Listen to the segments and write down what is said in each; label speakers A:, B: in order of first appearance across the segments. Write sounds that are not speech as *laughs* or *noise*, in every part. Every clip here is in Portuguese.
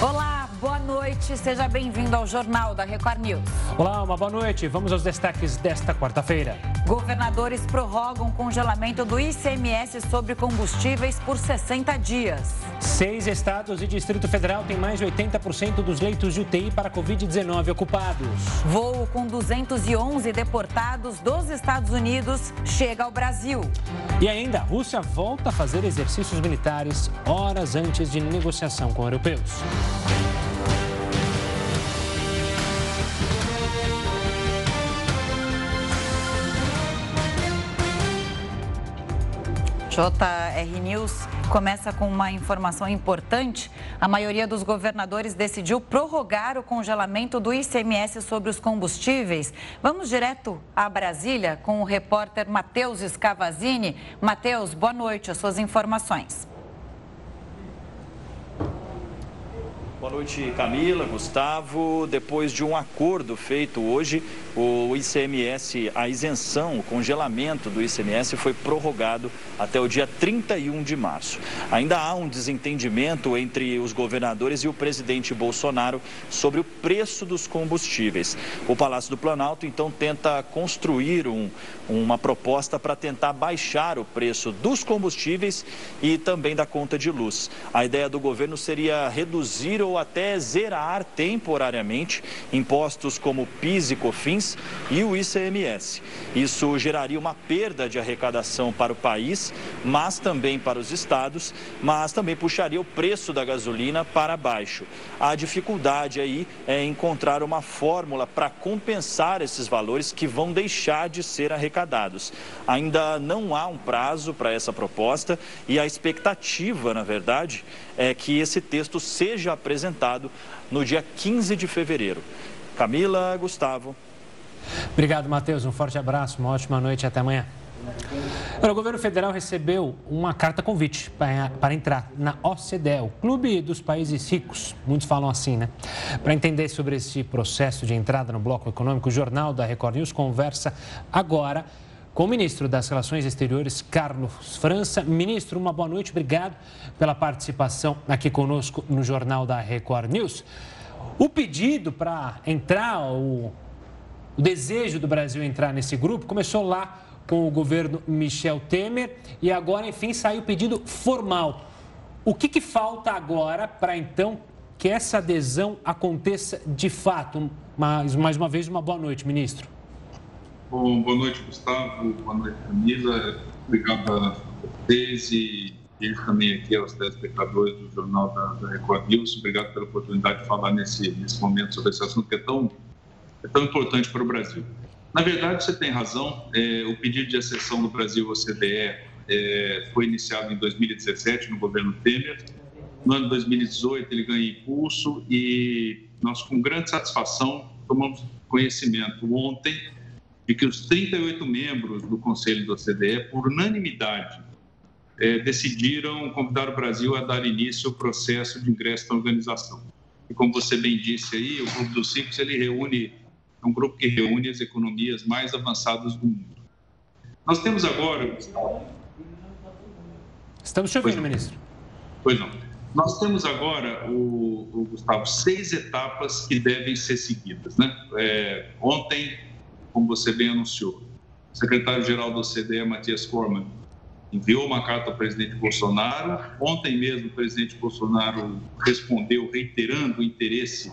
A: Olá, boa noite. Seja bem-vindo ao Jornal da Record News.
B: Olá, uma boa noite. Vamos aos destaques desta quarta-feira.
A: Governadores prorrogam congelamento do ICMS sobre combustíveis por 60 dias.
B: Seis estados e Distrito Federal têm mais de 80% dos leitos de UTI para Covid-19 ocupados.
A: Voo com 211 deportados dos Estados Unidos chega ao Brasil.
B: E ainda, a Rússia volta a fazer exercícios militares horas antes de negociação com europeus.
A: JR News começa com uma informação importante. A maioria dos governadores decidiu prorrogar o congelamento do ICMS sobre os combustíveis. Vamos direto a Brasília com o repórter Matheus Scavazini. Matheus, boa noite. As suas informações.
C: Boa noite, Camila, Gustavo. Depois de um acordo feito hoje, o ICMS, a isenção, o congelamento do ICMS foi prorrogado até o dia 31 de março. Ainda há um desentendimento entre os governadores e o presidente Bolsonaro sobre o preço dos combustíveis. O Palácio do Planalto, então, tenta construir um, uma proposta para tentar baixar o preço dos combustíveis e também da conta de luz. A ideia do governo seria reduzir ou até zerar temporariamente impostos como PIS e COFINS e o ICMS. Isso geraria uma perda de arrecadação para o país, mas também para os estados, mas também puxaria o preço da gasolina para baixo. A dificuldade aí é encontrar uma fórmula para compensar esses valores que vão deixar de ser arrecadados. Ainda não há um prazo para essa proposta e a expectativa, na verdade, é que esse texto seja apresentado no dia 15 de fevereiro. Camila, Gustavo.
B: Obrigado, Matheus. Um forte abraço, uma ótima noite e até amanhã. O governo federal recebeu uma carta convite para, entrar na OCDE, o Clube dos Países Ricos. Muitos falam assim, né? Para entender sobre esse processo de entrada no bloco econômico, o Jornal da Record News conversa agora com o ministro das Relações Exteriores, Carlos França. Ministro, uma boa noite, obrigado pela participação aqui conosco no Jornal da Record News. O pedido para entrar, o o desejo do Brasil entrar nesse grupo começou lá com o governo Michel Temer e agora, enfim, saiu o pedido formal. O que, que falta agora para então que essa adesão aconteça de fato? Mais, mais uma vez, uma boa noite, ministro.
D: Bom, boa noite, Gustavo. Boa noite, Camila. Obrigado a vocês e, e também aqui aos telespectadores do Jornal da, da Record News. Obrigado pela oportunidade de falar nesse, nesse momento sobre esse assunto que é tão é tão importante para o Brasil. Na verdade, você tem razão, é, o pedido de acessão do Brasil ao OCDE é, foi iniciado em 2017 no governo Temer. No ano 2018 ele ganha impulso e nós, com grande satisfação, tomamos conhecimento ontem de que os 38 membros do Conselho do OCDE, por unanimidade, é, decidiram convidar o Brasil a dar início ao processo de ingresso na organização. E como você bem disse aí, o Grupo dos Cinco ele reúne é um grupo que reúne as economias mais avançadas do mundo. Nós temos agora.
B: Estamos te ouvindo, ministro.
D: Pois não. Nós temos agora, o, o, Gustavo, seis etapas que devem ser seguidas. Né? É, ontem, como você bem anunciou, o secretário-geral do OCDE, Matias Forman, enviou uma carta ao presidente Bolsonaro. Ontem mesmo, o presidente Bolsonaro respondeu reiterando o interesse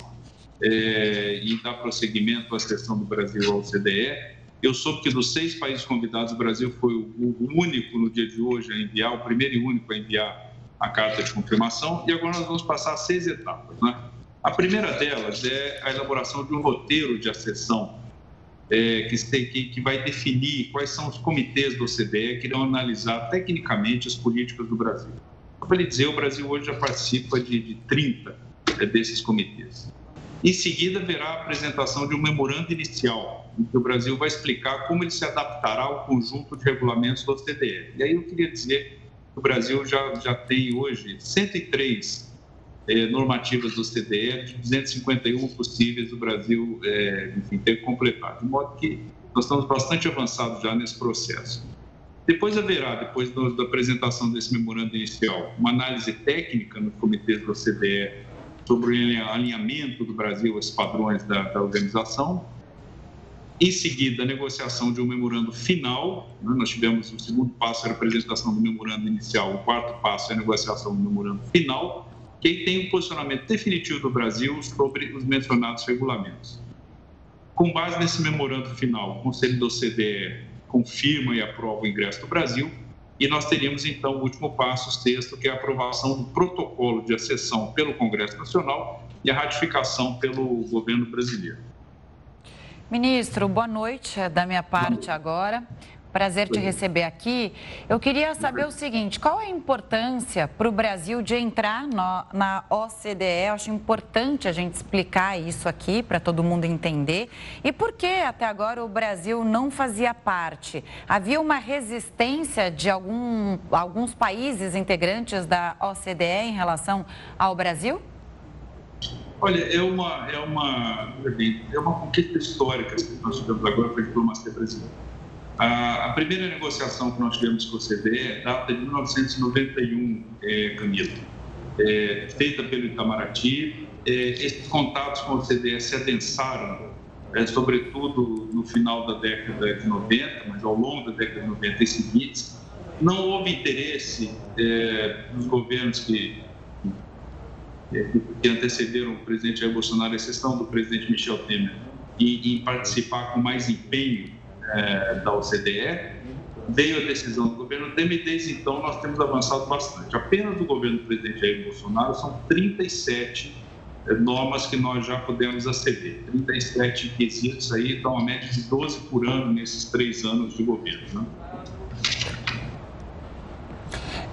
D: é, e dar prosseguimento à sessão do Brasil ao OCDE. Eu soube que dos seis países convidados, o Brasil foi o único no dia de hoje a enviar, o primeiro e único a enviar a carta de confirmação, e agora nós vamos passar seis etapas. Né? A primeira delas é a elaboração de um roteiro de acessão é, que, que, vai definir quais são os comitês do OCDE que irão analisar tecnicamente as políticas do Brasil. Para lhe dizer, o Brasil hoje já participa de, de 30 é, desses comitês. Em seguida, haverá a apresentação de um memorando inicial, em que o Brasil vai explicar como ele se adaptará ao conjunto de regulamentos do OCDE. E aí eu queria dizer que o Brasil já, já tem hoje 103 eh, normativas do OCDE, de 251 possíveis o Brasil eh, enfim, ter completado, de modo que nós estamos bastante avançados já nesse processo. Depois haverá, depois do, da apresentação desse memorando inicial, uma análise técnica no comitê do OCDE sobre o alinhamento do Brasil aos padrões da, da organização. Em seguida, a negociação de um memorando final. Né? Nós tivemos o segundo passo, era a apresentação do memorando inicial, o quarto passo é a negociação do memorando final, que tem o um posicionamento definitivo do Brasil sobre os mencionados regulamentos. Com base nesse memorando final, o Conselho da OCDE confirma e aprova o ingresso do Brasil, e nós teríamos então o último passo, o sexto, que é a aprovação do protocolo de acessão pelo Congresso Nacional e a ratificação pelo governo brasileiro.
A: Ministro, boa noite da minha parte agora. Prazer te receber aqui. Eu queria saber o seguinte: qual a importância para o Brasil de entrar no, na OCDE? Eu acho importante a gente explicar isso aqui para todo mundo entender. E por que até agora o Brasil não fazia parte? Havia uma resistência de algum, alguns países integrantes da OCDE em relação ao Brasil?
D: Olha, é uma, é uma, é uma conquista histórica que nós tivemos agora para a diplomacia brasileira a, primeira negociação que nós tivemos com a CDE data de 1991, é, Camila, é, feita pelo Itamaraty. É, esses contatos com a CDE se adensaram, é, sobretudo no final da década de 90, mas ao longo da década de 90 e seguintes. Não houve interesse é, dos governos que, que antecederam o presidente Bolsonaro, exceção do presidente Michel Temer, em, em participar com mais empenho é, da OCDE, veio a decisão do governo Temer desde então nós temos avançado bastante. Apenas do governo do presidente Jair Bolsonaro são 37 é, normas que nós já podemos aceder. 37 quesitos aí, então a média de 12 por ano nesses três anos de governo. Né?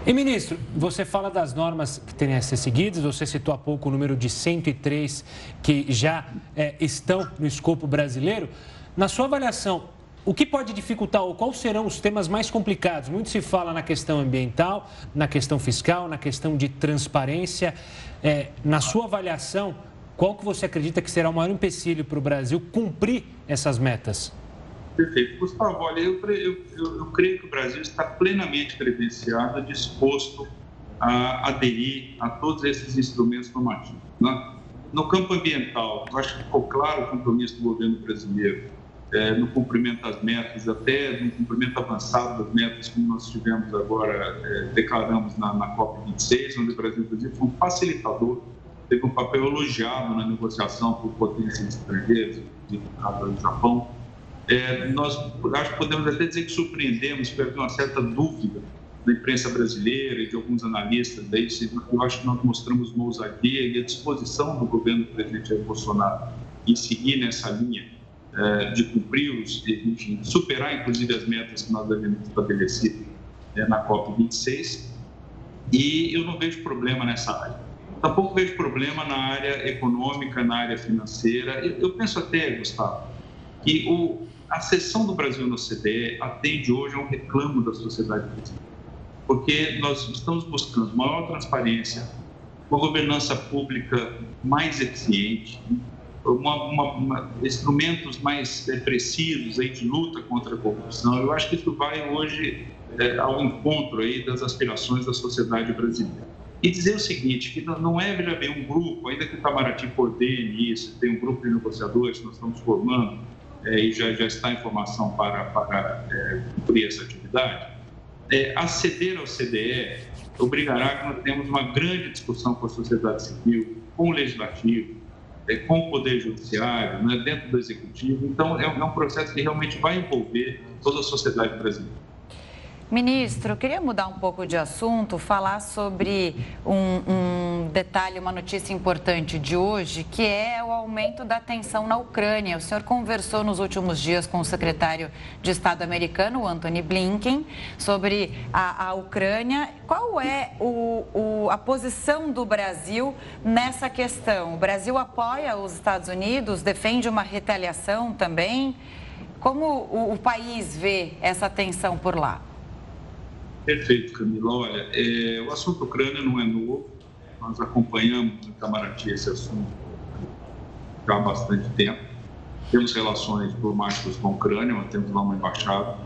B: E, ministro, você fala das normas que têm a ser seguidas, você citou há pouco o número de 103 que já é, estão no escopo brasileiro. Na sua avaliação, o que pode dificultar ou quais serão os temas mais complicados? Muito se fala na questão ambiental, na questão fiscal, na questão de transparência. É, na sua avaliação, qual que você acredita que será o maior empecilho para o Brasil cumprir essas metas?
D: Perfeito. Gustavo, olha, eu, eu, eu, eu creio que o Brasil está plenamente credenciado, disposto a aderir a todos esses instrumentos normativos. Né? No campo ambiental, acho que ficou claro o compromisso do governo brasileiro é, no cumprimento das metas, até no cumprimento avançado das metas, como nós tivemos agora, é, declaramos na, na COP26, onde o Brasil, inclusive, foi um facilitador, teve um papel elogiado na negociação por potências estrangeiras, de do Japão. É, nós acho que podemos até dizer que surpreendemos, porque havia uma certa dúvida da imprensa brasileira e de alguns analistas, daí, eu acho que nós mostramos uma ousadia e a disposição do governo do presidente Jair Bolsonaro em seguir nessa linha de cumpri-los, enfim, superar inclusive as metas que nós havíamos estabelecido é, na COP26. E eu não vejo problema nessa área. Tampouco vejo problema na área econômica, na área financeira. Eu, penso até, Gustavo, que o, a sessão do Brasil no OCDE atende hoje a um reclamo da sociedade brasileira. Porque nós estamos buscando maior transparência, uma governança pública mais eficiente, uma, uma, uma, instrumentos mais é, precisos aí de luta contra a corrupção. Eu acho que isso vai hoje é, ao encontro aí das aspirações da sociedade brasileira. E dizer o seguinte, que não é, veja bem, um grupo, ainda que o Itamaraty coordene isso, tem um grupo de negociadores que nós estamos formando é, e já, já está em formação para, para é, cumprir essa atividade, é, aceder ao CDE obrigará que nós tenhamos uma grande discussão com a sociedade civil, com o legislativo, com o Poder Judiciário, né, dentro do Executivo. Então, é, é um processo que realmente vai envolver toda a sociedade brasileira.
A: Ministro, queria mudar um pouco de assunto, falar sobre um, um, detalhe, uma notícia importante de hoje, que é o aumento da tensão na Ucrânia. O senhor conversou nos últimos dias com o secretário de Estado americano, Anthony Blinken, sobre a, a Ucrânia. Qual é o, o, a posição do Brasil nessa questão? O Brasil apoia os Estados Unidos, defende uma retaliação também? Como o, o país vê essa tensão por lá?
D: Perfeito, Camila. Olha, é, o assunto Ucrânia não é novo, nós acompanhamos no Itamaraty esse assunto já há bastante tempo. Temos relações diplomáticas com a Ucrânia, nós temos lá uma embaixada,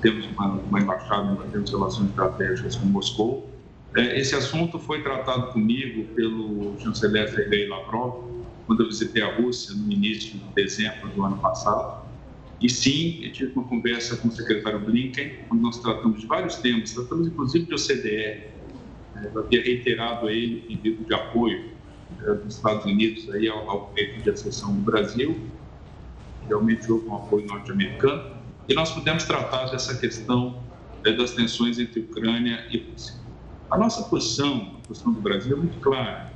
D: temos uma, uma embaixada, nós temos relações estratégicas com Moscou. É, esse assunto foi tratado comigo pelo chanceler Sergei Lavrov quando eu visitei a Rússia no início de dezembro do ano passado. E sim, eu tive uma conversa com o secretário Blinken, onde nós tratamos de vários temas, tratamos inclusive de OCDE. É, eu havia reiterado a ele o pedido de apoio é, dos Estados Unidos aí ao, ao de acessão do Brasil. Realmente houve um apoio norte-americano. E nós pudemos tratar dessa questão das tensões entre Ucrânia e Rússia. A nossa posição, a posição do Brasil é muito clara.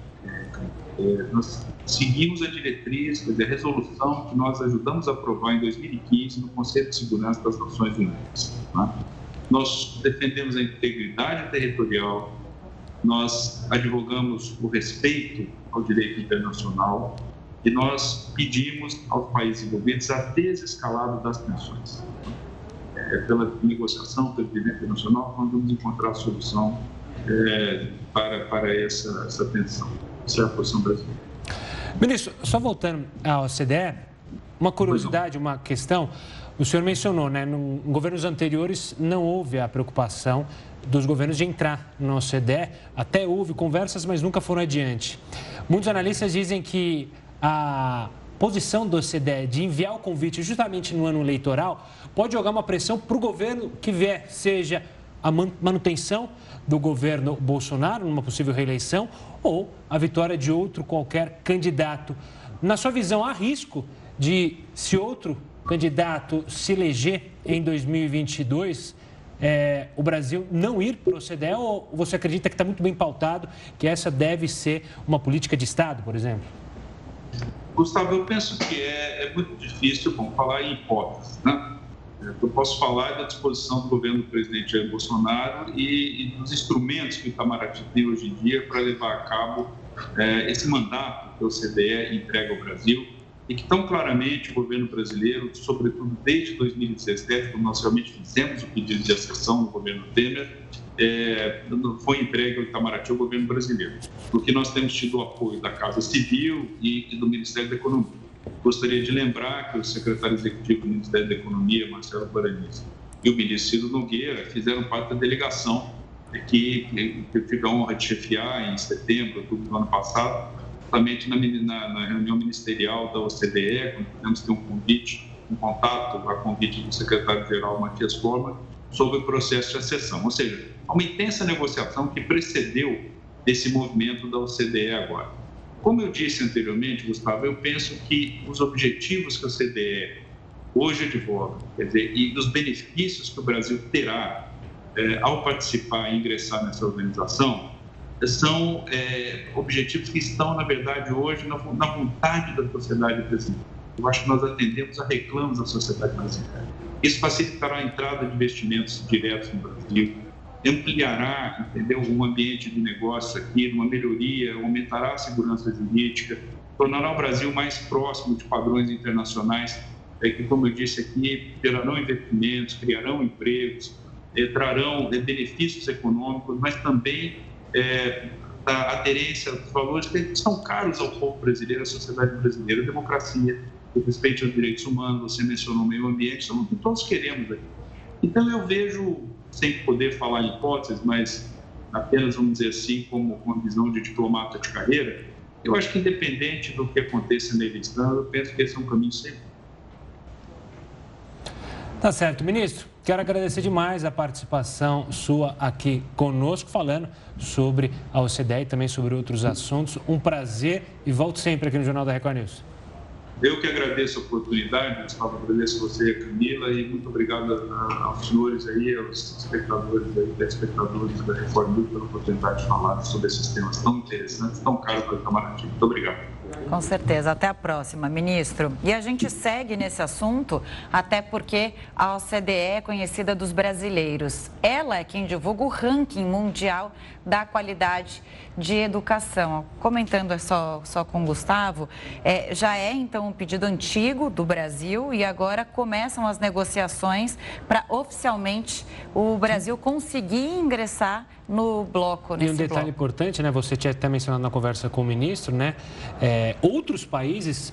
D: É, nós seguimos a diretriz, quer dizer, a resolução que nós ajudamos a aprovar em 2015 no Conselho de Segurança das Nações Unidas. Tá? Nós defendemos a integridade territorial, nós advogamos o respeito ao direito internacional e nós pedimos aos países envolvidos a desescalada das tensões. É, pela negociação, pelo direito internacional, nós vamos encontrar a solução é, para, para essa, essa tensão. Essa é a posição brasileira.
B: Ministro, só voltando ao CDE, uma curiosidade, uma questão. O senhor mencionou, né, em governos anteriores não houve a preocupação dos governos de entrar no OCDE. Até houve conversas, mas nunca foram adiante. Muitos analistas dizem que a posição do OCDE de enviar o convite justamente no ano eleitoral pode jogar uma pressão para o governo que vier, seja a manutenção do governo Bolsonaro numa possível reeleição ou a vitória de outro qualquer candidato. Na sua visão, há risco de, se outro candidato se eleger em 2022, é, o Brasil não ir para o OCDE ou você acredita que está muito bem pautado que essa deve ser uma política de Estado, por exemplo?
D: Gustavo, eu penso que é, é muito difícil bom, falar em hipóteses, né? Eu posso falar da disposição do governo do presidente Jair Bolsonaro e, e dos instrumentos que o Itamaraty tem hoje em dia para levar a cabo é, esse mandato que o CDE entrega ao Brasil e que tão claramente o governo brasileiro, sobretudo desde 2017, quando nós realmente fizemos o pedido de acessão no governo Temer, é, foi entregue ao Itamaraty ao governo brasileiro, porque nós temos tido o apoio da Casa Civil e, e do Ministério da Economia. Gostaria de lembrar que o secretário executivo do Ministério da Economia, Marcelo Guaraniz, e o ministro Ciro Nogueira fizeram parte da delegação que, eu tive a honra de chefiar em setembro, outubro do ano passado, justamente na, na, na reunião ministerial da OCDE, quando pudemos ter um convite, um contato a convite do secretário-geral Matias Forma, sobre o processo de acessão. Ou seja, há uma intensa negociação que precedeu esse movimento da OCDE agora. Como eu disse anteriormente, Gustavo, eu penso que os objetivos que a CDE hoje advoga, quer dizer, e dos benefícios que o Brasil terá é, ao participar e ingressar nessa organização, são é, objetivos que estão, na verdade, hoje na, na vontade da sociedade brasileira. Eu acho que nós atendemos a reclamos da sociedade brasileira. Isso facilitará a entrada de investimentos diretos no Brasil, ampliará, entendeu, um ambiente de negócio aqui, uma melhoria, aumentará a segurança jurídica, tornará o Brasil mais próximo de padrões internacionais, é, que, como eu disse aqui, gerarão investimentos, criarão empregos, é, trarão é, benefícios econômicos, mas também é, a aderência aos valores que são caros ao povo brasileiro, à sociedade brasileira, a democracia, o respeito aos direitos humanos, você mencionou o meio ambiente, são o que todos queremos aqui. Então, eu vejo sem poder falar em hipóteses, mas apenas, vamos dizer assim, como uma visão de diplomata de carreira, eu acho que independente do que aconteça na eleição, eu penso que esse é um caminho sempre.
B: Tá certo, ministro. Quero agradecer demais a participação sua aqui conosco, falando sobre a OCDE e também sobre outros assuntos. Um prazer e volto sempre aqui no Jornal da Record News.
D: Eu que agradeço a oportunidade, Gustavo, agradeço você, Camila, e muito obrigado aos senhores aí, aos espectadores aí, telespectadores da Record pela oportunidade de falar sobre esses temas tão interessantes, tão caros para o Itamaraty. Muito obrigado.
A: Com certeza. Até a próxima, ministro. E a gente segue nesse assunto, até porque a OCDE é conhecida dos brasileiros. Ela é quem divulga o ranking mundial da qualidade de educação. Comentando só, só com o Gustavo, é, já é então um pedido antigo do Brasil e agora começam as negociações para oficialmente o Brasil conseguir ingressar no bloco.
B: E um detalhe
A: bloco.
B: importante, né? Você tinha até mencionado na conversa com o ministro, né? É, outros países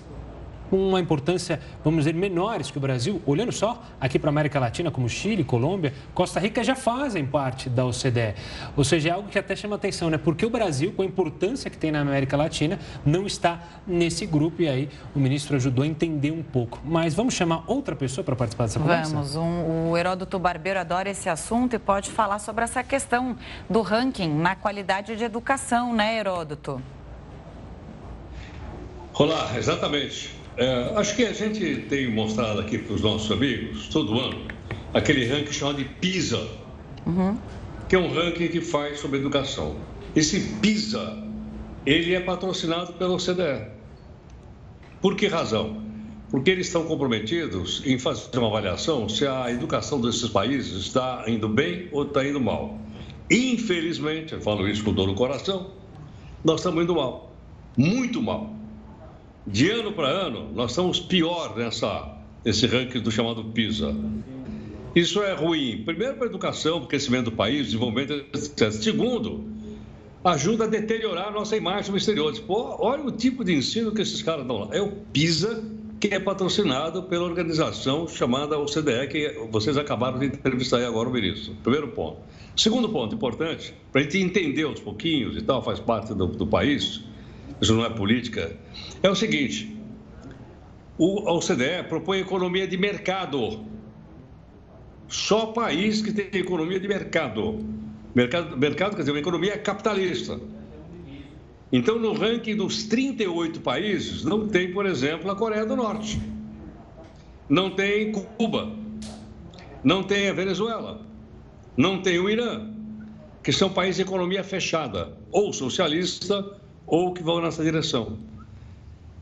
B: com uma importância, vamos dizer, menores que o Brasil, olhando só aqui para a América Latina, como Chile, Colômbia, Costa Rica já fazem parte da OCDE. Ou seja, é algo que até chama atenção, né? Porque o Brasil, com a importância que tem na América Latina, não está nesse grupo e aí o ministro ajudou a entender um pouco. Mas vamos chamar outra pessoa para participar dessa conversa?
A: Vamos. Um, o Heródoto Barbeiro adora esse assunto e pode falar sobre essa questão do ranking na qualidade de educação, né, Heródoto?
E: Olá, exatamente. É, acho que a gente tem mostrado aqui para os nossos amigos, todo ano, aquele ranking chamado de PISA, uhum. que é um ranking que faz sobre educação. Esse PISA, ele é patrocinado pela OCDE. Por que razão? Porque eles estão comprometidos em fazer uma avaliação se a educação desses países está indo bem ou está indo mal. Infelizmente, eu falo isso com dor no coração, nós estamos indo mal, muito mal. De ano para ano, nós estamos pior nessa, nesse ranking do chamado PISA. Isso é ruim. Primeiro, para a educação, para o crescimento do país, desenvolvimento, etc. Segundo, ajuda a deteriorar a nossa imagem no exterior. Pô, olha o tipo de ensino que esses caras dão lá. É o PISA, que é patrocinado pela organização chamada OCDE, que vocês acabaram de entrevistar aí agora o ministro. Primeiro ponto. Segundo ponto importante, para a gente entender aos pouquinhos e tal, faz parte do, do país, isso não é política, é o seguinte: o, a OCDE propõe economia de mercado. Só país que tem economia de mercado. Mercado, mercado quer dizer, uma economia capitalista. Então, no ranking dos 38 países, não tem, por exemplo, a Coreia do Norte. Não tem Cuba. Não tem a Venezuela. Não tem o Irã, que são países de economia fechada, ou socialista, ou que vão nessa direção.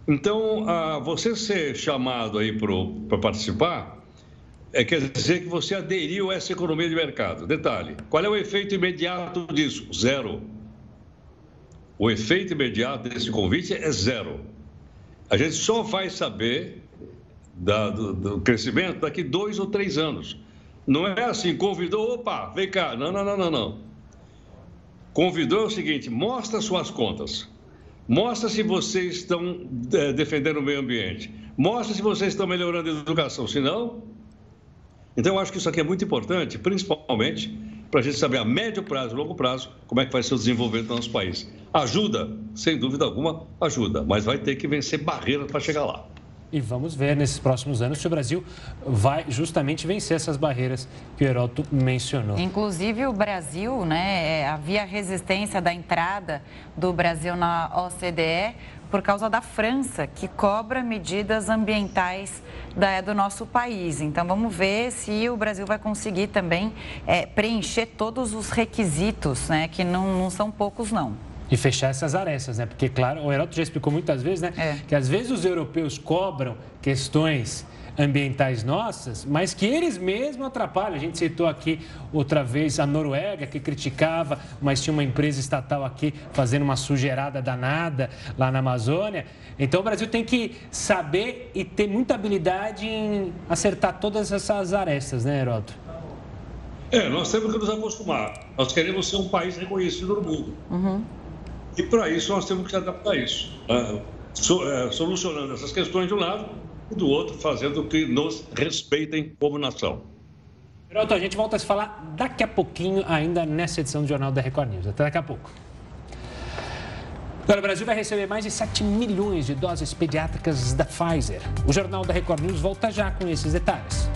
E: Então, você ser chamado aí para participar, é, quer dizer que você aderiu a essa economia de mercado. Detalhe: qual é o efeito imediato disso? Zero. O efeito imediato desse convite é zero. A gente só vai saber da, do, do, crescimento daqui dois ou três anos. Não é assim, convidou, opa, vem cá. Não, não, não, não, não. Convidou é o seguinte: mostra suas contas. Mostra se vocês estão é, defendendo o meio ambiente. Mostra se vocês estão melhorando a educação. Se não. Então, eu acho que isso aqui é muito importante, principalmente para a gente saber a médio prazo e longo prazo como é que vai ser o desenvolvimento do nosso país. Ajuda, sem dúvida alguma, ajuda, mas vai ter que vencer barreiras para chegar lá.
B: E vamos ver nesses próximos anos se o Brasil vai justamente vencer essas barreiras que o Heroto mencionou.
A: Inclusive o Brasil, né, é, havia resistência da entrada do Brasil na OCDE por causa da França, que cobra medidas ambientais da, do nosso país. Então vamos ver se o Brasil vai conseguir também é, preencher todos os requisitos, né, que não, não são poucos não.
B: E fechar essas arestas, né? Porque, claro, o Heroto já explicou muitas vezes, né? É. Que às vezes os europeus cobram questões ambientais nossas, mas que eles mesmos atrapalham. A gente citou aqui outra vez a Noruega, que criticava, mas tinha uma empresa estatal aqui fazendo uma sujeirada danada lá na Amazônia. Então o Brasil tem que saber e ter muita habilidade em acertar todas essas arestas, né, Heroto?
E: É, nós temos que nos acostumar. Nós queremos ser um país reconhecido no mundo. Uhum. E para isso nós temos que adaptar isso, né? É, solucionando essas questões de um lado e do outro fazendo que nos respeitem como nação.
B: Pronto, a gente volta a se falar daqui a pouquinho, ainda nessa edição do Jornal da Record News. Até daqui a pouco. Agora, o Brasil vai receber mais de 7 milhões de doses pediátricas da Pfizer. O Jornal da Record News volta já com esses detalhes.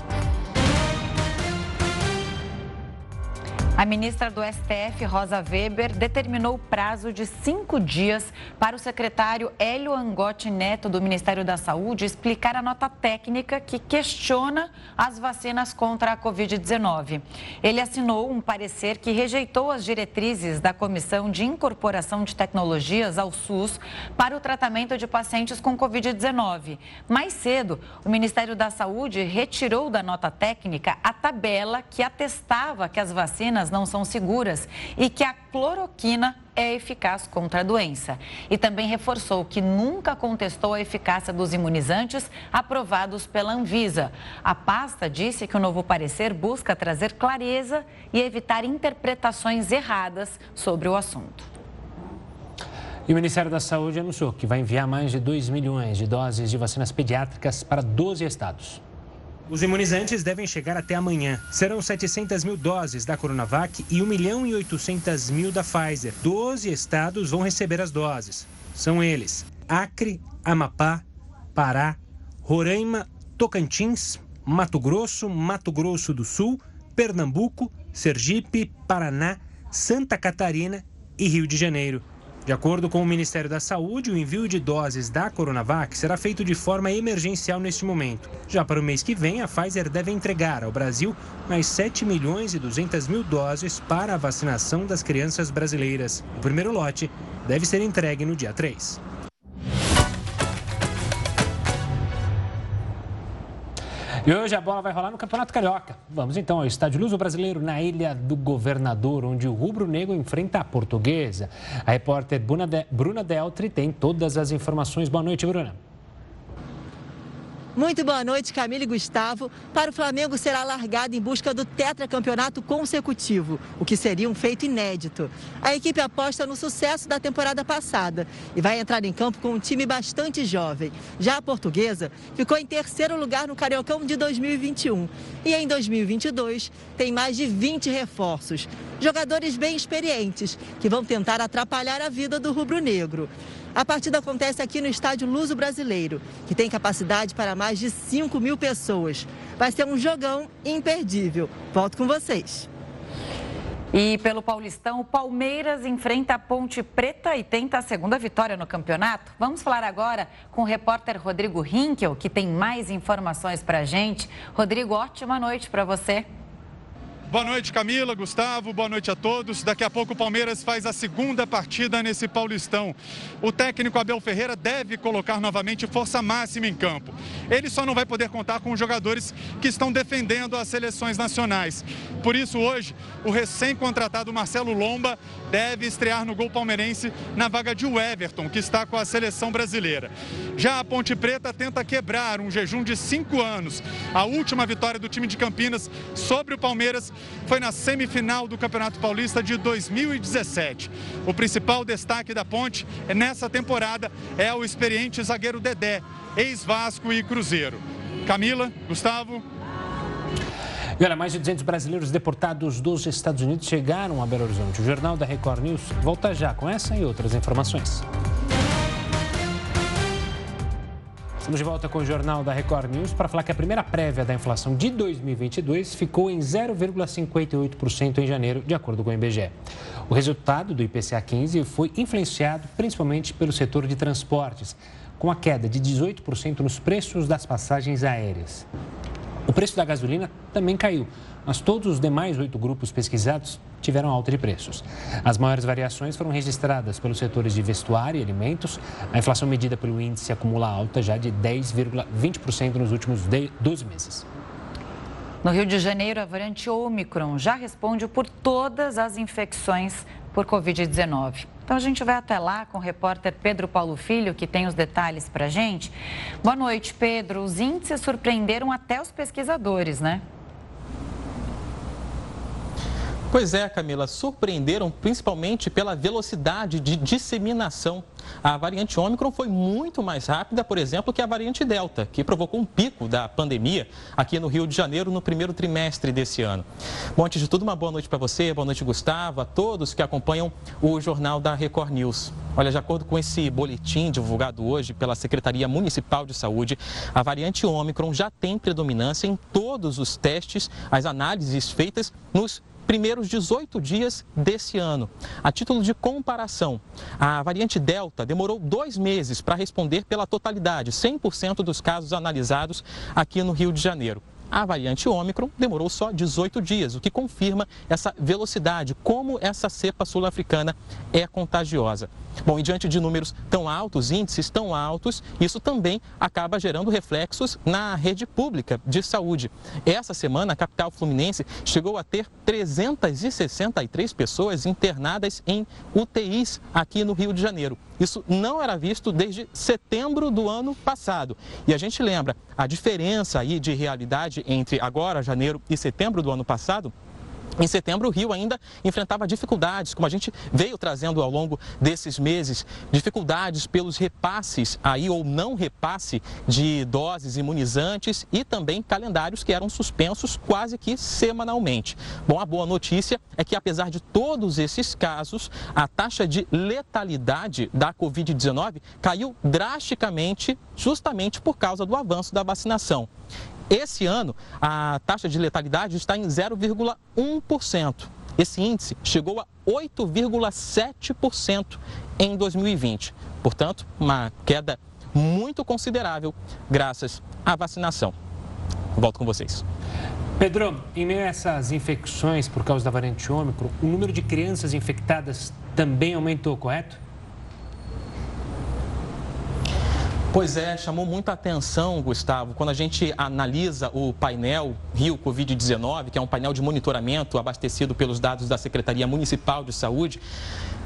A: A ministra do STF, Rosa Weber, determinou o prazo de cinco dias para o secretário Hélio Angotti Neto, do Ministério da Saúde, explicar a nota técnica que questiona as vacinas contra a Covid-19. Ele assinou um parecer que rejeitou as diretrizes da Comissão de Incorporação de Tecnologias ao SUS para o tratamento de pacientes com Covid-19. Mais cedo, o Ministério da Saúde retirou da nota técnica a tabela que atestava que as vacinas vacinas não são seguras e que a cloroquina é eficaz contra a doença. E também reforçou que nunca contestou a eficácia dos imunizantes aprovados pela Anvisa. A pasta disse que o novo parecer busca trazer clareza e evitar interpretações erradas sobre o assunto.
B: E o Ministério da Saúde anunciou que vai enviar mais de 2 milhões de doses de vacinas pediátricas para 12 estados. Os imunizantes devem chegar até amanhã. Serão 700 mil doses da Coronavac e 1 milhão e 800 mil da Pfizer. 12 estados vão receber as doses. São eles: Acre, Amapá, Pará, Roraima, Tocantins, Mato Grosso, Mato Grosso do Sul, Pernambuco, Sergipe, Paraná, Santa Catarina e Rio de Janeiro. De acordo com o Ministério da Saúde, o envio de doses da Coronavac será feito de forma emergencial neste momento. Já para o mês que vem, a Pfizer deve entregar ao Brasil mais 7 milhões e 200 mil doses para a vacinação das crianças brasileiras. O primeiro lote deve ser entregue no dia 3. E hoje a bola vai rolar no Campeonato Carioca. Vamos então ao Estádio Luso Brasileiro, na Ilha do Governador, onde o Rubro Negro enfrenta a Portuguesa. A repórter Bruna Deltri tem todas as informações. Boa noite, Bruna.
F: Muito boa noite, Camila e Gustavo. Para o Flamengo será largado em busca do tetracampeonato consecutivo, o que seria um feito inédito. A equipe aposta no sucesso da temporada passada e vai entrar em campo com um time bastante jovem. Já a portuguesa ficou em terceiro lugar no Cariocão de 2021 e em 2022 tem mais de 20 reforços. Jogadores bem experientes que vão tentar atrapalhar a vida do rubro-negro. A partida acontece aqui no Estádio Luso Brasileiro, que tem capacidade para mais de 5 mil pessoas. Vai ser um jogão imperdível. Volto com vocês.
A: E pelo Paulistão, o Palmeiras enfrenta a Ponte Preta e tenta a segunda vitória no campeonato. Vamos falar agora com o repórter Rodrigo Hinkel, que tem mais informações para gente. Rodrigo, ótima noite para você.
G: Boa noite, Camila, Gustavo, boa noite a todos. Daqui a pouco o Palmeiras faz a segunda partida nesse Paulistão. O técnico Abel Ferreira deve colocar novamente força máxima em campo. Ele só não vai poder contar com os jogadores que estão defendendo as seleções nacionais. Por isso, hoje, o recém-contratado Marcelo Lomba deve estrear no gol palmeirense na vaga de Everton, que está com a seleção brasileira. Já a Ponte Preta tenta quebrar um jejum de cinco anos. A última vitória do time de Campinas sobre o Palmeiras foi na semifinal do Campeonato Paulista de 2017. O principal destaque da Ponte nessa temporada é o experiente zagueiro Dedé, ex-Vasco e Cruzeiro. Camila, Gustavo.
B: E olha, mais de 200 brasileiros deportados dos Estados Unidos chegaram a Belo Horizonte. O Jornal da Record News volta já com essa e outras informações. Estamos de volta com o Jornal da Record News para falar que a primeira prévia da inflação de 2022 ficou em 0,58% em janeiro, de acordo com o IBGE. O resultado do IPCA 15 foi influenciado principalmente pelo setor de transportes, com a queda de 18% nos preços das passagens aéreas. O preço da gasolina também caiu, mas todos os demais oito grupos pesquisados tiveram alta de preços. As maiores variações foram registradas pelos setores de vestuário e alimentos. A inflação medida pelo índice acumula alta já de 10,20% nos últimos 12 meses.
A: No Rio de Janeiro, a variante Omicron já responde por todas as infecções por Covid-19. Então a gente vai até lá com o repórter Pedro Paulo Filho, que tem os detalhes para gente. Boa noite, Pedro. Os índices surpreenderam até os pesquisadores, né?
H: Pois é, Camila, surpreenderam principalmente pela velocidade de disseminação. A variante Ômicron foi muito mais rápida, por exemplo, que a variante Delta, que provocou um pico da pandemia aqui no Rio de Janeiro no primeiro trimestre desse ano. Bom, antes de tudo, uma boa noite para você, boa noite, Gustavo, a todos que acompanham o jornal da Record News. Olha, de acordo com esse boletim divulgado hoje pela Secretaria Municipal de Saúde, a variante Ômicron já tem predominância em todos os testes, as análises feitas nos primeiros 18 dias desse ano. A título de comparação, a variante Delta demorou dois meses para responder pela totalidade, 100% dos casos analisados aqui no Rio de Janeiro. A variante Ômicron demorou só 18 dias, o que confirma essa velocidade, como essa cepa sul-africana é contagiosa. Bom, e diante de números tão altos, índices tão altos, isso também acaba gerando reflexos na rede pública de saúde. Essa semana, a capital fluminense chegou a ter 363 pessoas internadas em UTIs aqui no Rio de Janeiro. Isso não era visto desde setembro do ano passado. E a gente lembra, a diferença aí de realidade entre agora, janeiro e setembro do ano passado Em setembro, o Rio ainda enfrentava dificuldades, como a gente veio trazendo ao longo desses meses, dificuldades pelos repasses aí ou não repasse de doses imunizantes e também calendários que eram suspensos quase que semanalmente. Bom, a boa notícia é que apesar de todos esses casos, a taxa de letalidade da Covid-19 caiu drasticamente justamente por causa do avanço da vacinação. Esse ano, a taxa de letalidade está em 0,1%. Esse índice chegou a 8,7% em 2020. Portanto, uma queda muito considerável graças à vacinação. Volto com vocês.
B: Pedro, em meio a essas infecções por causa da variante Ômicron, o número de crianças infectadas também aumentou, correto?
H: Pois é, chamou muita atenção, Gustavo, quando a gente analisa o painel Rio Covid-19, que é um painel de monitoramento abastecido pelos dados da Secretaria Municipal de Saúde.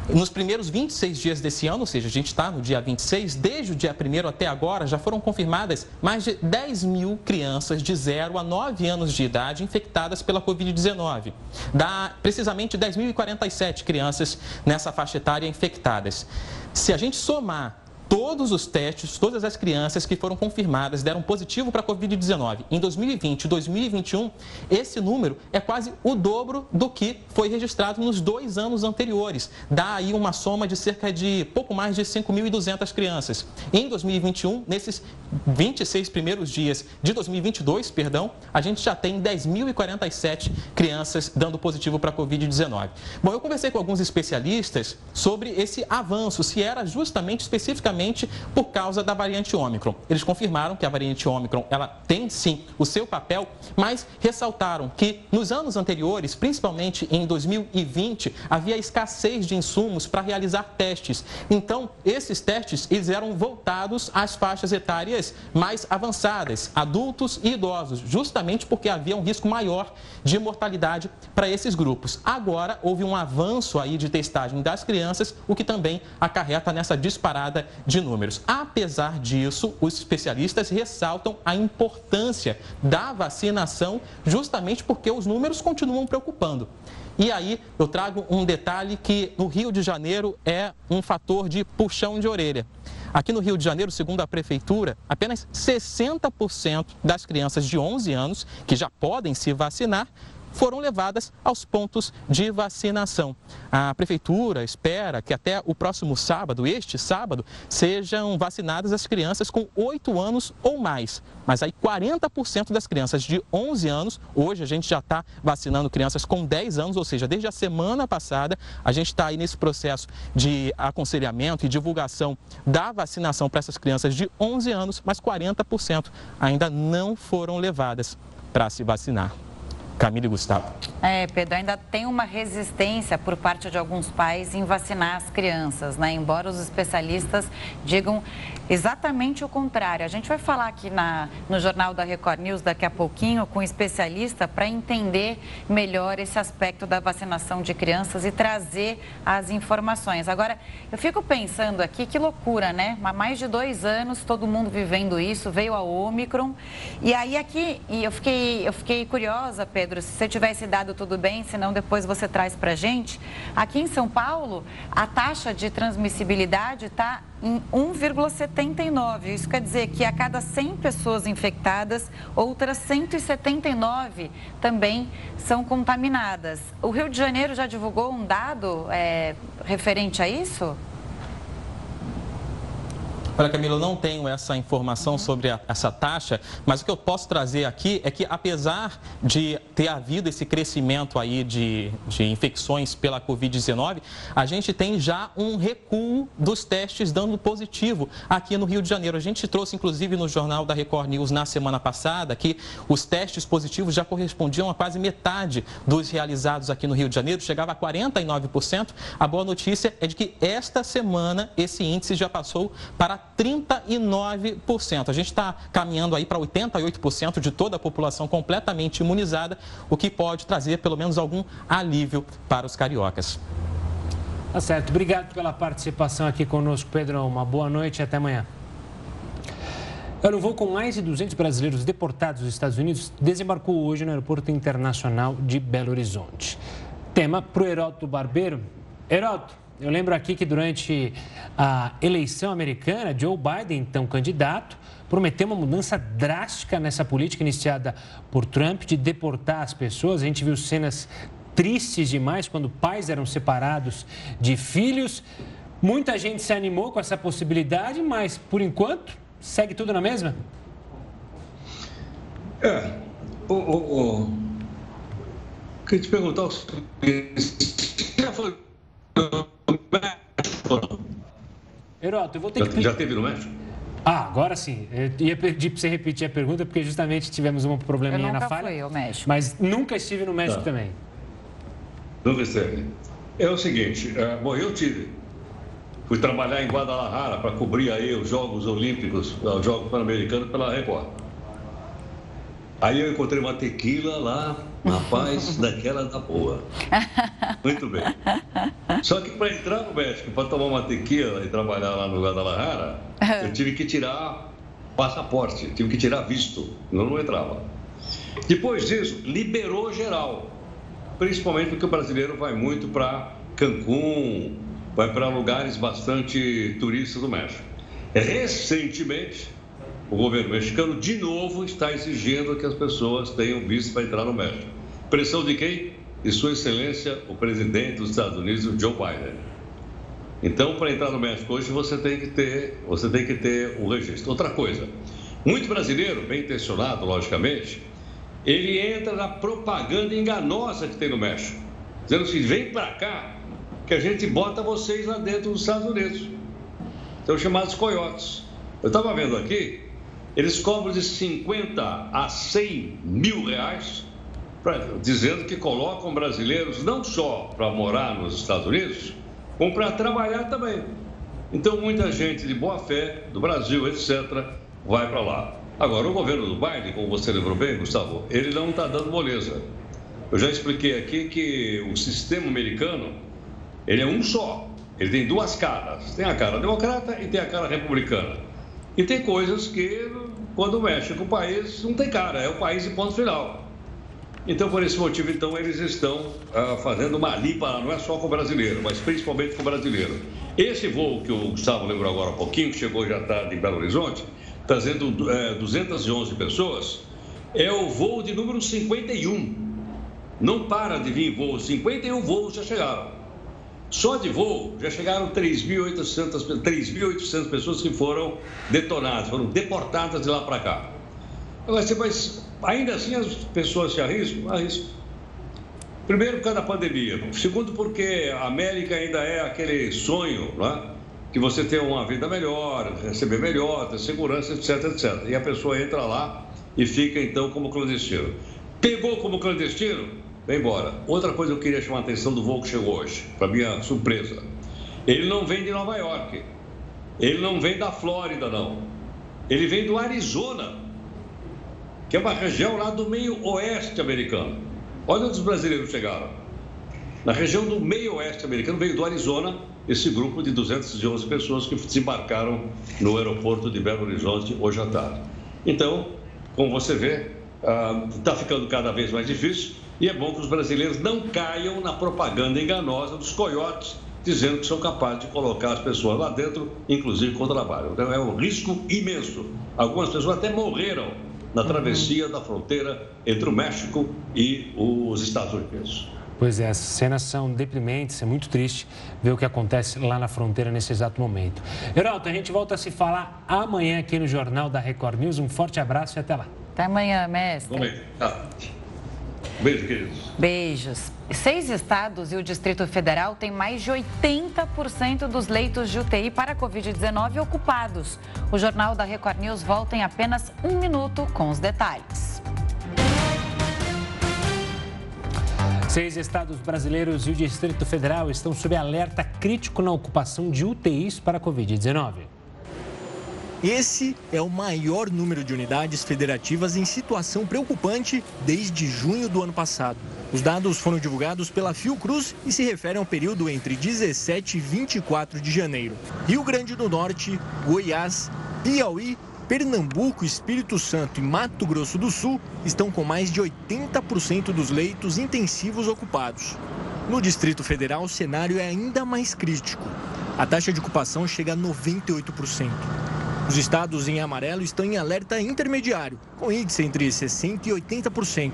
H: Nos primeiros 26 dias desse ano, ou seja, a gente está no dia 26, desde o dia 1 até agora, já foram confirmadas mais de 10 mil crianças de 0 a 9 anos de idade infectadas pela Covid-19. Dá precisamente 10.047 crianças nessa faixa etária infectadas. Se a gente somar todos os testes, todas as crianças que foram confirmadas deram positivo para a Covid-19 em 2020 e 2021, esse número é quase o dobro do que foi registrado nos dois anos anteriores. Dá aí uma soma de cerca de pouco mais de 5.200 crianças. Em 2021, nesses 26 primeiros dias de 2022, perdão, a gente já tem 10.047 crianças dando positivo para a Covid-19. Bom, eu conversei com alguns especialistas sobre esse avanço, se era justamente especificamente por causa da variante Ômicron. Eles confirmaram que a variante Ômicron ela tem sim o seu papel, mas ressaltaram que nos anos anteriores, principalmente em 2020, havia escassez de insumos para realizar testes. Então, esses testes eles eram voltados às faixas etárias mais avançadas, adultos e idosos, justamente porque havia um risco maior de mortalidade para esses grupos. Agora houve um avanço aí de testagem das crianças, o que também acarreta nessa disparada de números. Apesar disso, os especialistas ressaltam a importância da vacinação, justamente porque os números continuam preocupando. E aí eu trago um detalhe que no Rio de Janeiro é um fator de puxão de orelha. Aqui no Rio de Janeiro, segundo a Prefeitura, apenas 60% das crianças de 11 anos que já podem se vacinar foram levadas aos pontos de vacinação. A prefeitura espera que até o próximo sábado, este sábado, sejam vacinadas as crianças com 8 anos ou mais. Mas aí 40% das crianças de 11 anos, hoje a gente já está vacinando crianças com 10 anos, ou seja, desde a semana passada, a gente está aí nesse processo de aconselhamento e divulgação da vacinação para essas crianças de 11 anos, mas 40% ainda não foram levadas para se vacinar. Camila e Gustavo.
A: É, Pedro, ainda tem uma resistência por parte de alguns pais em vacinar as crianças, né? Embora os especialistas digam exatamente o contrário. A gente vai falar aqui na, no Jornal da Record News daqui a pouquinho com um especialista para entender melhor esse aspecto da vacinação de crianças e trazer as informações. Agora, eu fico pensando aqui, que loucura, né? Há mais de dois anos, todo mundo vivendo isso, veio a Omicron. E aí aqui, e eu fiquei, eu fiquei curiosa, Pedro, se você tivesse dado tudo bem, senão depois você traz para gente. Aqui em São Paulo, a taxa de transmissibilidade está em 1,79. Isso quer dizer que a cada 100 pessoas infectadas, outras 179 também são contaminadas. O Rio de Janeiro já divulgou um dado é, referente a isso?
H: Olha, Camila, eu não tenho essa informação sobre a, essa taxa, mas o que eu posso trazer aqui é que, apesar de ter havido esse crescimento aí de, de infecções pela Covid-19, a gente tem já um recuo dos testes dando positivo aqui no Rio de Janeiro. A gente trouxe, inclusive, no jornal da Record News na semana passada que os testes positivos já correspondiam a quase metade dos realizados aqui no Rio de Janeiro, chegava a 49%. A boa notícia é de que esta semana esse índice já passou para 39%. A gente está caminhando aí para 88% de toda a população completamente imunizada, o que pode trazer pelo menos algum alívio para os cariocas.
B: Tá certo. Obrigado pela participação aqui conosco, Pedro. Uma boa noite e até amanhã. Um voo com mais de 200 brasileiros deportados dos Estados Unidos desembarcou hoje no Aeroporto Internacional de Belo Horizonte. Tema para o Heródoto Barbeiro. Heródoto, eu lembro aqui que durante a eleição americana, Joe Biden, então candidato, prometeu uma mudança drástica nessa política iniciada por Trump de deportar as pessoas. A gente viu cenas tristes demais quando pais eram separados de filhos. Muita gente se animou com essa possibilidade, mas por enquanto segue tudo na mesma?
E: É. O, o. Queria te perguntar o seguinte.
B: Heroto, eu vou ter
E: já,
B: que.
E: Já teve no México?
B: Ah, agora sim. Eu ia pedir para você repetir a pergunta, porque justamente tivemos um probleminha na falha.
A: Eu nunca fui ao México.
B: Mas nunca estive no México tá. também.
E: Nunca esteve. É o seguinte, é, bom, eu tive. Fui trabalhar em Guadalajara para cobrir aí os Jogos Olímpicos, os Jogos Pan-Americanos pela Record. Aí eu encontrei uma tequila lá, rapaz, daquela da boa. *laughs* Muito bem. Só que para entrar no México, para tomar uma tequila e trabalhar lá no Guadalajara, eu tive que tirar passaporte, tive que tirar visto, não, não entrava. Depois disso, liberou geral, principalmente porque o brasileiro vai muito para Cancún, vai para lugares bastante turistas do México. Recentemente, o governo mexicano de novo está exigindo que as pessoas tenham visto para entrar no México. Pressão de quem? De Sua Excelência, o presidente dos Estados Unidos, Joe Biden. Então, para entrar no México hoje, você tem que ter, você tem que ter o registro. Outra coisa, muito brasileiro, bem intencionado, logicamente, ele entra na propaganda enganosa que tem no México, dizendo assim: vem para cá, que a gente bota vocês lá dentro dos Estados Unidos. São chamados coiotes. Eu estava vendo aqui, eles cobram de 50 a 100 mil reais, dizendo que colocam brasileiros não só para morar nos Estados Unidos, como para trabalhar também. Então, muita gente de boa fé, do Brasil, etc., vai para lá. Agora, o governo do Biden, como você lembrou bem, Gustavo, ele não está dando moleza. Eu já expliquei aqui que o sistema americano, ele é um só. Ele tem duas caras. Tem a cara democrata e tem a cara republicana. E tem coisas que, quando mexe com o país, não tem cara, é o país e ponto final. Então, por esse motivo, então, eles estão ah, fazendo uma limpa, não é só com o brasileiro, mas principalmente com o brasileiro. Esse voo que o Gustavo lembrou agora há pouquinho, que chegou já tarde em Belo Horizonte, trazendo é, 211 pessoas, é o voo de número 51. Não para de vir voo, 51 voos já chegaram. Só de voo já chegaram 3.800 pessoas que foram detonadas, foram deportadas de lá para cá. Agora, mas ainda assim as pessoas se arriscam? Arriscam. Primeiro, por causa da pandemia. Segundo, porque a América ainda é aquele sonho, né? que você tem uma vida melhor, receber melhor, ter segurança, etc, etc. E a pessoa entra lá e fica então como clandestino. Pegou como clandestino? Vem embora. Outra coisa que eu queria chamar a atenção do voo que chegou hoje, para minha surpresa. Ele não vem de Nova York. Ele não vem da Flórida, não. Ele vem do Arizona, que é uma região lá do meio oeste americano. Olha onde os brasileiros chegaram. Na região do meio oeste americano, veio do Arizona esse grupo de 211 pessoas que desembarcaram no aeroporto de Belo Horizonte hoje à tarde. Então, como você vê, está ah, ficando cada vez mais difícil e é bom que os brasileiros não caiam na propaganda enganosa dos coiotes, dizendo que são capazes de colocar as pessoas lá dentro, inclusive com trabalho. Então, é um risco imenso. Algumas pessoas até morreram na travessia uhum. da fronteira entre o México e os Estados Unidos.
B: Pois é, as cenas são deprimentes, é muito triste ver o que acontece lá na fronteira nesse exato momento. Heraldo, a gente volta a se falar amanhã aqui no Jornal da Record News. Um forte abraço e até lá.
A: Até amanhã, mestre.
E: Vamos aí. Tá. Beijo, queridos.
A: Beijos. Seis estados e o Distrito Federal têm mais de 80% dos leitos de UTI para a Covid-19 ocupados. O Jornal da Record News volta em apenas um minuto com os detalhes.
B: Seis estados brasileiros e o Distrito Federal estão sob alerta crítico na ocupação de UTIs para a Covid-19.
I: Esse é o maior número de unidades federativas em situação preocupante desde junho do ano passado. Os dados foram divulgados pela Fiocruz e se referem ao período entre 17 e 24 de janeiro. Rio Grande do Norte, Goiás, Piauí Pernambuco, Espírito Santo e Mato Grosso do Sul estão com mais de 80% dos leitos intensivos ocupados. No Distrito Federal, o cenário é ainda mais crítico. A taxa de ocupação chega a 98%. Os estados em amarelo estão em alerta intermediário, com índice entre 60% e 80%.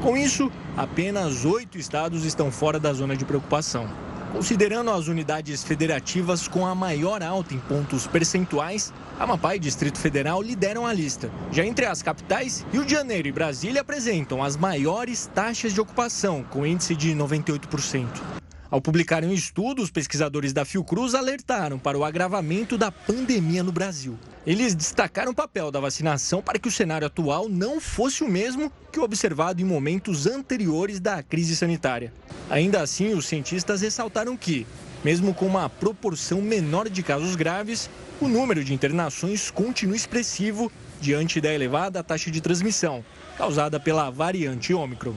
I: Com isso, apenas oito estados estão fora da zona de preocupação. Considerando as unidades federativas com a maior alta em pontos percentuais, Amapá e Distrito Federal lideram a lista. Já entre as capitais, Rio de Janeiro e Brasília apresentam as maiores taxas de ocupação, com índice de 98%. Ao publicarem um estudo, os pesquisadores da Fiocruz alertaram para o agravamento da pandemia no Brasil. Eles destacaram o papel da vacinação para que o cenário atual não fosse o mesmo que o observado em momentos anteriores da crise sanitária. Ainda assim, os cientistas ressaltaram que, mesmo com uma proporção menor de casos graves, o número de internações continua expressivo diante da elevada taxa de transmissão causada pela variante Ômicron.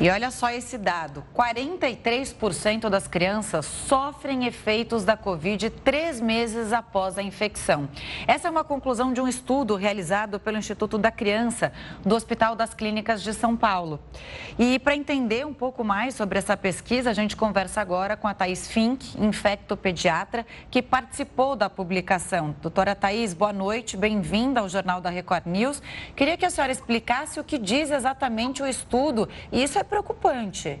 A: E olha só esse dado: 43% das crianças sofrem efeitos da Covid três meses após a infecção. Essa é uma conclusão de um estudo realizado pelo Instituto da Criança do Hospital das Clínicas de São Paulo. E para entender um pouco mais sobre essa pesquisa, a gente conversa agora com a Thais Fink, infectopediatra, que participou da publicação. Doutora Thais, boa noite, bem-vinda ao Jornal da Record News. Queria que a senhora explicasse o que diz exatamente o estudo. E isso é preocupante.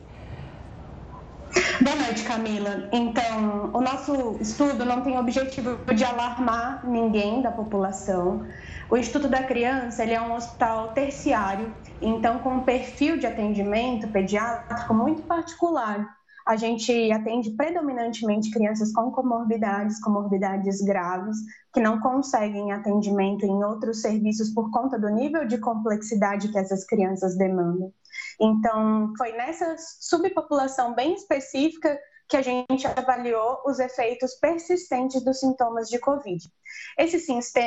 J: Boa noite, Camila. Então, o nosso estudo não tem objetivo de alarmar ninguém da população. O Instituto da Criança ele é um hospital terciário, então com um perfil de atendimento pediátrico muito particular. A gente atende predominantemente crianças com comorbidades, comorbidades graves, que não conseguem atendimento em outros serviços por conta do nível de complexidade que essas crianças demandam. Então, foi nessa subpopulação bem específica que a gente avaliou os efeitos persistentes dos sintomas de Covid. Esses,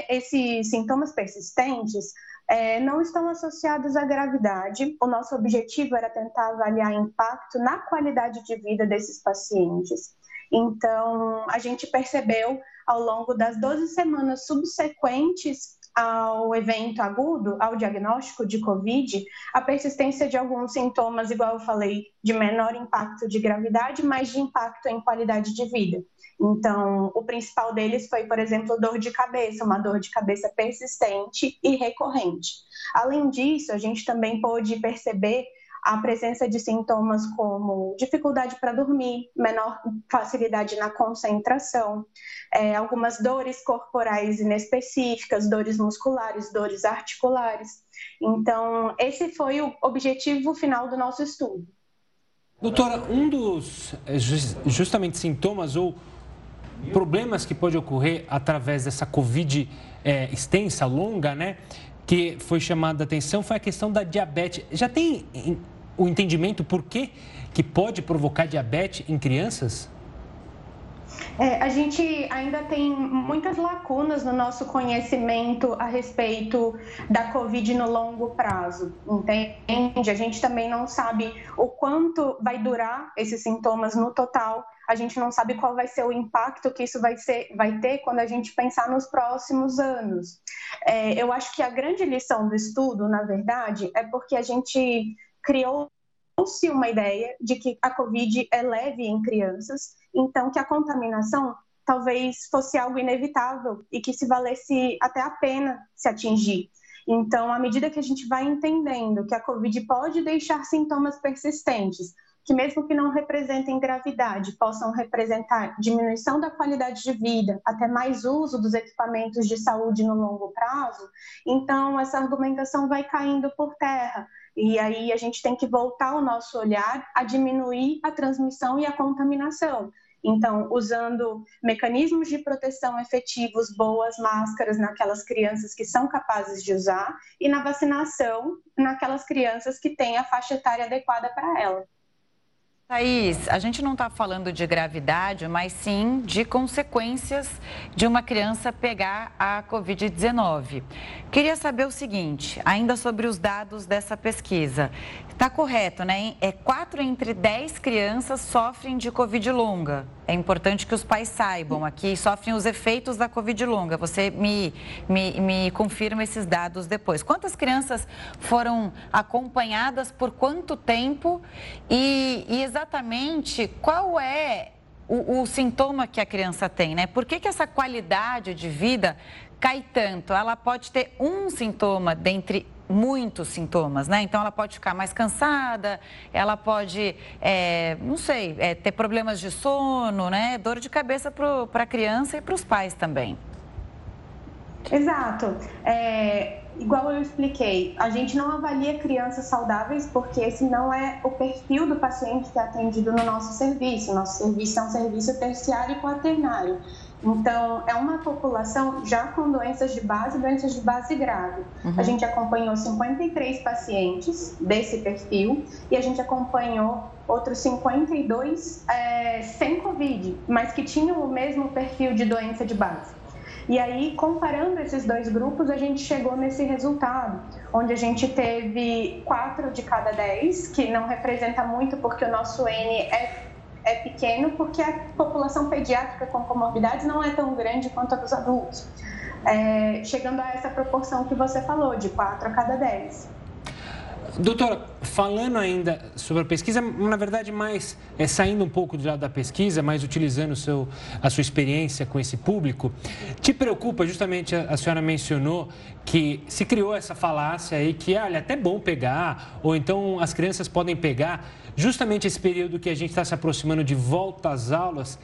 J: esses sintomas persistentes é, não estão associados à gravidade. O nosso objetivo era tentar avaliar impacto na qualidade de vida desses pacientes. Então, a gente percebeu ao longo das 12 semanas subsequentes ao evento agudo, ao diagnóstico de Covid, a persistência de alguns sintomas, igual eu falei, de menor impacto de gravidade, mas de impacto em qualidade de vida. Então, o principal deles foi, por exemplo, dor de cabeça, uma dor de cabeça persistente e recorrente. Além disso, a gente também pôde perceber a presença de sintomas como dificuldade para dormir, menor facilidade na concentração, é, algumas dores corporais inespecíficas, dores musculares, dores articulares. Então, esse foi o objetivo final do nosso estudo.
B: Doutora, um dos justamente sintomas ou problemas que pode ocorrer através dessa Covid é, extensa, longa, né? Que foi chamada a atenção foi a questão da diabetes. Já tem o entendimento por que, que pode provocar diabetes em crianças?
J: É, a gente ainda tem muitas lacunas no nosso conhecimento a respeito da Covid no longo prazo, entende? A gente também não sabe o quanto vai durar esses sintomas no total, a gente não sabe qual vai ser o impacto que isso vai, ser, vai ter quando a gente pensar nos próximos anos. É, eu acho que a grande lição do estudo, na verdade, é porque a gente criou-se uma ideia de que a Covid é leve em crianças, então que a contaminação talvez fosse algo inevitável e que se valesse até a pena se atingir. Então, à medida que a gente vai entendendo que a Covid pode deixar sintomas persistentes, que mesmo que não representem gravidade, possam representar diminuição da qualidade de vida, até mais uso dos equipamentos de saúde no longo prazo, então essa argumentação vai caindo por terra e aí a gente tem que voltar o nosso olhar a diminuir a transmissão e a contaminação. Então, usando mecanismos de proteção efetivos, boas máscaras naquelas crianças que são capazes de usar e na vacinação naquelas crianças que têm a faixa etária adequada para ela.
A: Thaís, a gente não está falando de gravidade, mas sim de consequências de uma criança pegar a Covid-19. Queria saber o seguinte, ainda sobre os dados dessa pesquisa. Está correto, né? É 4 entre 10 crianças sofrem de Covid longa. É importante que os pais saibam aqui, sofrem os efeitos da Covid longa. Você me, me, me confirma esses dados depois. Quantas crianças foram acompanhadas por quanto tempo e, e exatamente qual é o, o, sintoma que a criança tem, né? Por que, que essa qualidade de vida cai tanto? Ela pode ter um sintoma dentre muitos sintomas, né? Então ela pode ficar mais cansada, ela pode, é, não sei, é, ter problemas de sono, né? Dor de cabeça para a criança e para os pais também.
J: Exato. É, igual eu expliquei, a gente não avalia crianças saudáveis porque esse não é o perfil do paciente que é atendido no nosso serviço. Nosso serviço é um serviço terciário e quaternário. Então, é uma população já com doenças de base, doenças de base grave. Uhum. A gente acompanhou 53 pacientes desse perfil e a gente acompanhou outros 52 é, sem Covid, mas que tinham o mesmo perfil de doença de base. E aí, comparando esses dois grupos, a gente chegou nesse resultado, onde a gente teve 4 de cada 10, que não representa muito porque o nosso N é é pequeno porque a população pediátrica com comorbidades não é tão grande quanto a dos adultos. É, chegando a essa proporção que você falou, de 4 a cada 10.
B: Doutora, falando ainda sobre a pesquisa, na verdade, mais é, saindo um pouco do lado da pesquisa, mas utilizando seu, a sua experiência com esse público, te preocupa, justamente a, a, senhora mencionou que se criou essa falácia aí que, olha, é até bom pegar, ou então as crianças podem pegar, justamente esse período que a gente está se aproximando de volta às aulas,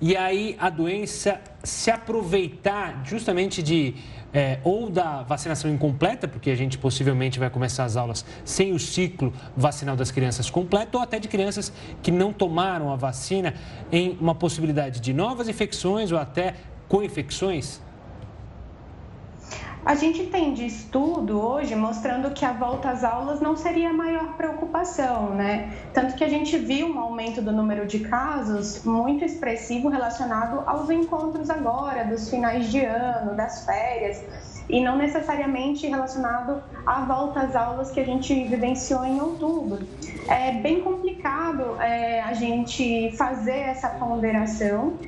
B: e aí a doença se aproveitar justamente de é, ou da vacinação incompleta, porque a gente possivelmente vai começar as aulas sem o ciclo vacinal das crianças completo, ou até de crianças que não tomaram a vacina, em uma possibilidade de novas infecções ou até co-infecções?
J: A gente tem de estudo hoje mostrando que a volta às aulas não seria a maior preocupação, né? Tanto que a gente viu um aumento do número de casos muito expressivo relacionado aos encontros agora, dos finais de ano, das férias, e não necessariamente relacionado à volta às aulas que a gente vivenciou em outubro. É bem complicado é, a gente fazer essa ponderação,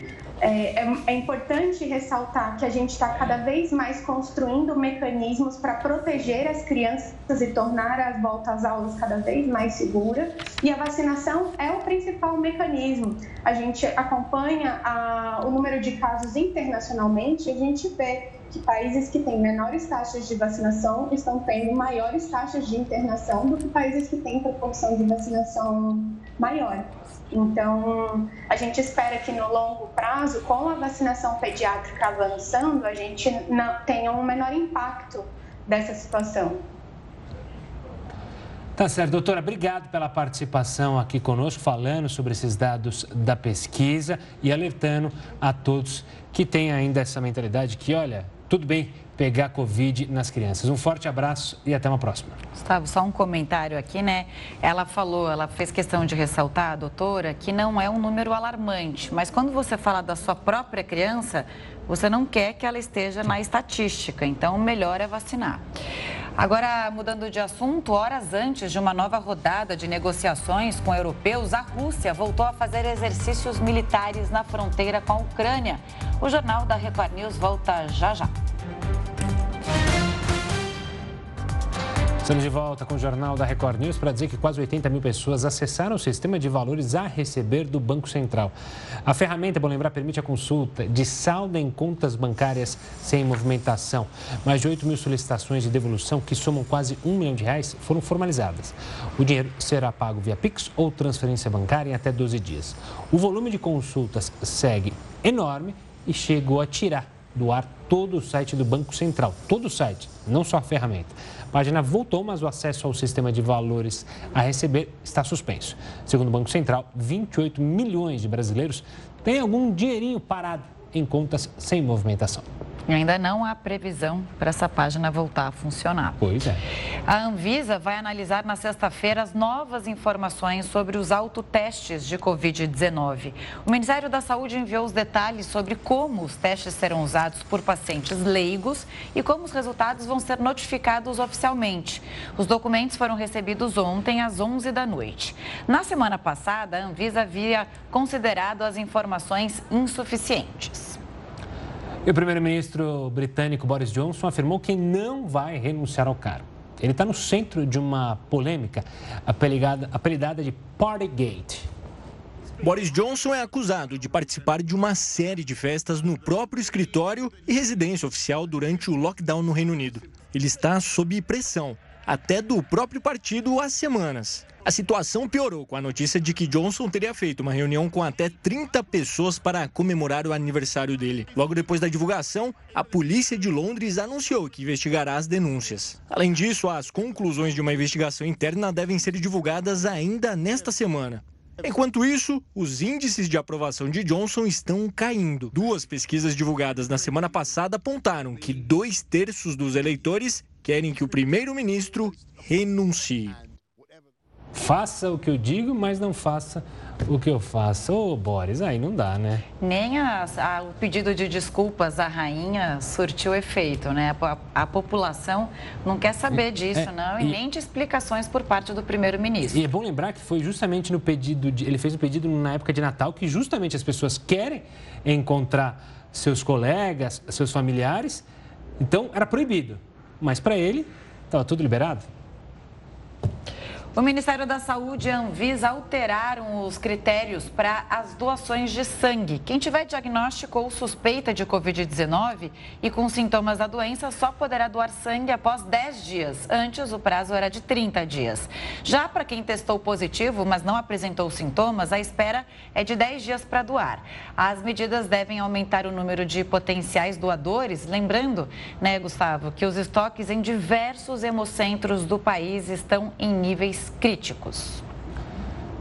J: é, é, é, importante ressaltar que a gente está cada vez mais construindo mecanismos para proteger as crianças e tornar a volta às aulas cada vez mais segura. E a vacinação é o principal mecanismo. A gente acompanha a, o número de casos internacionalmente e a gente vê que países que têm menores taxas de vacinação estão tendo maiores taxas de internação do que países que têm proporção de vacinação maior. Então, a gente espera que no longo prazo, com a vacinação pediátrica avançando, a gente não tenha um menor impacto dessa situação.
B: Tá certo, doutora. Obrigado pela participação aqui conosco, falando sobre esses dados da pesquisa e alertando a todos que têm ainda essa mentalidade que, olha, tudo bem, pegar Covid nas crianças. Um forte abraço e até uma próxima.
A: Gustavo, só um comentário aqui, né? Ela falou, ela fez questão de ressaltar, doutora, que não é um número alarmante, mas quando você fala da sua própria criança, você não quer que ela esteja na estatística, então melhor é vacinar. Agora, mudando de assunto, horas antes de uma nova rodada de negociações com europeus, a Rússia voltou a fazer exercícios militares na fronteira com a Ucrânia. O jornal da Record News volta já já.
B: Estamos de volta com o Jornal da Record News para dizer que quase 80 mil pessoas acessaram o sistema de valores a receber do Banco Central. A ferramenta, bom lembrar, permite a consulta de saldo em contas bancárias sem movimentação. Mais de 8 mil solicitações de devolução, que somam quase 1 milhão de reais, foram formalizadas. O dinheiro será pago via Pix ou transferência bancária em até 12 dias. O volume de consultas segue enorme e chegou a tirar do ar todo o site do Banco Central, todo o site, não só a ferramenta. Página voltou, mas o acesso ao sistema de valores a receber está suspenso. Segundo o Banco Central, 28 milhões de brasileiros têm algum dinheirinho parado em contas sem movimentação.
A: E ainda não há previsão para essa página voltar a funcionar.
B: Pois é.
A: A Anvisa vai analisar na sexta-feira as novas informações sobre os autotestes de Covid-19. O Ministério da Saúde enviou os detalhes sobre como os testes serão usados por pacientes leigos e como os resultados vão ser notificados oficialmente. Os documentos foram recebidos ontem às 11 da noite. Na semana passada, a Anvisa havia considerado as informações insuficientes.
B: E o primeiro-ministro britânico Boris Johnson afirmou que não vai renunciar ao cargo. Ele está no centro de uma polêmica apelidada, apelidada de Partygate.
I: Boris Johnson é acusado de participar de uma série de festas no próprio escritório e residência oficial durante o lockdown no Reino Unido. Ele está sob pressão, até do próprio partido há semanas. A situação piorou com a notícia de que Johnson teria feito uma reunião com até 30 pessoas para comemorar o aniversário dele. Logo depois da divulgação, a polícia de Londres anunciou que investigará as denúncias. Além disso, as conclusões de uma investigação interna devem ser divulgadas ainda nesta semana. Enquanto isso, os índices de aprovação de Johnson estão caindo. Duas pesquisas divulgadas na semana passada apontaram que dois terços dos eleitores querem que o primeiro-ministro renuncie.
B: Faça o que eu digo, mas não faça o que eu faço. Ô, Boris, aí não dá, né?
A: Nem a, a, o pedido de desculpas à rainha surtiu efeito, né? A, a população não quer saber é, disso, é, não, e, e, nem de explicações por parte do primeiro-ministro.
B: E é bom lembrar que foi justamente no pedido, de, ele fez o pedido na época de Natal, que justamente as pessoas querem encontrar seus colegas, seus familiares, então era proibido. Mas para ele, estava tudo liberado.
A: O Ministério da Saúde e a Anvisa alteraram os critérios para as doações de sangue. Quem tiver diagnóstico ou suspeita de Covid-19 e com sintomas da doença só poderá doar sangue após 10 dias. Antes, o prazo era de 30 dias. Já para quem testou positivo, mas não apresentou sintomas, a espera é de 10 dias para doar. As medidas devem aumentar o número de potenciais doadores. Lembrando, né, Gustavo, que os estoques em diversos hemocentros do país estão em níveis críticos.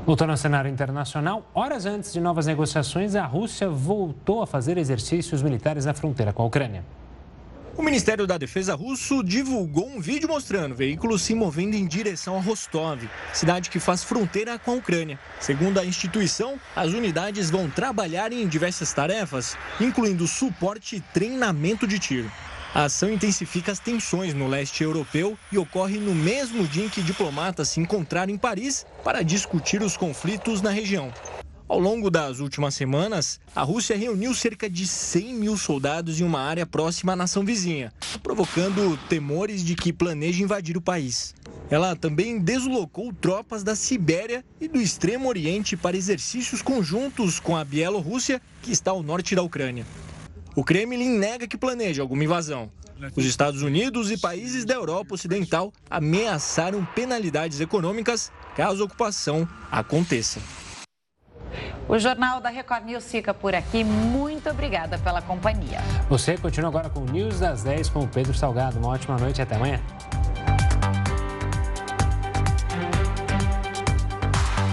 B: Voltando ao cenário internacional, horas antes de novas negociações, a Rússia voltou a fazer exercícios militares na fronteira com a Ucrânia.
I: O Ministério da Defesa russo divulgou um vídeo mostrando veículos se movendo em direção a Rostov, cidade que faz fronteira com a Ucrânia. Segundo a instituição, as unidades vão trabalhar em diversas tarefas, incluindo suporte e treinamento de tiro. A ação intensifica as tensões no leste europeu e ocorre no mesmo dia em que diplomatas se encontraram em Paris para discutir os conflitos na região. Ao longo das últimas semanas, a Rússia reuniu cerca de 100 mil soldados em uma área próxima à nação vizinha, provocando temores de que planeje invadir o país. Ela também deslocou tropas da Sibéria e do Extremo Oriente para exercícios conjuntos com a Bielorrússia, que está ao norte da Ucrânia. O Kremlin nega que planeja alguma invasão. Os Estados Unidos e países da Europa Ocidental ameaçaram penalidades econômicas caso a ocupação aconteça.
A: O Jornal da Record News fica por aqui. Muito obrigada pela companhia.
B: Você continua agora com o News das 10 com o Pedro Salgado. Uma ótima noite e até amanhã.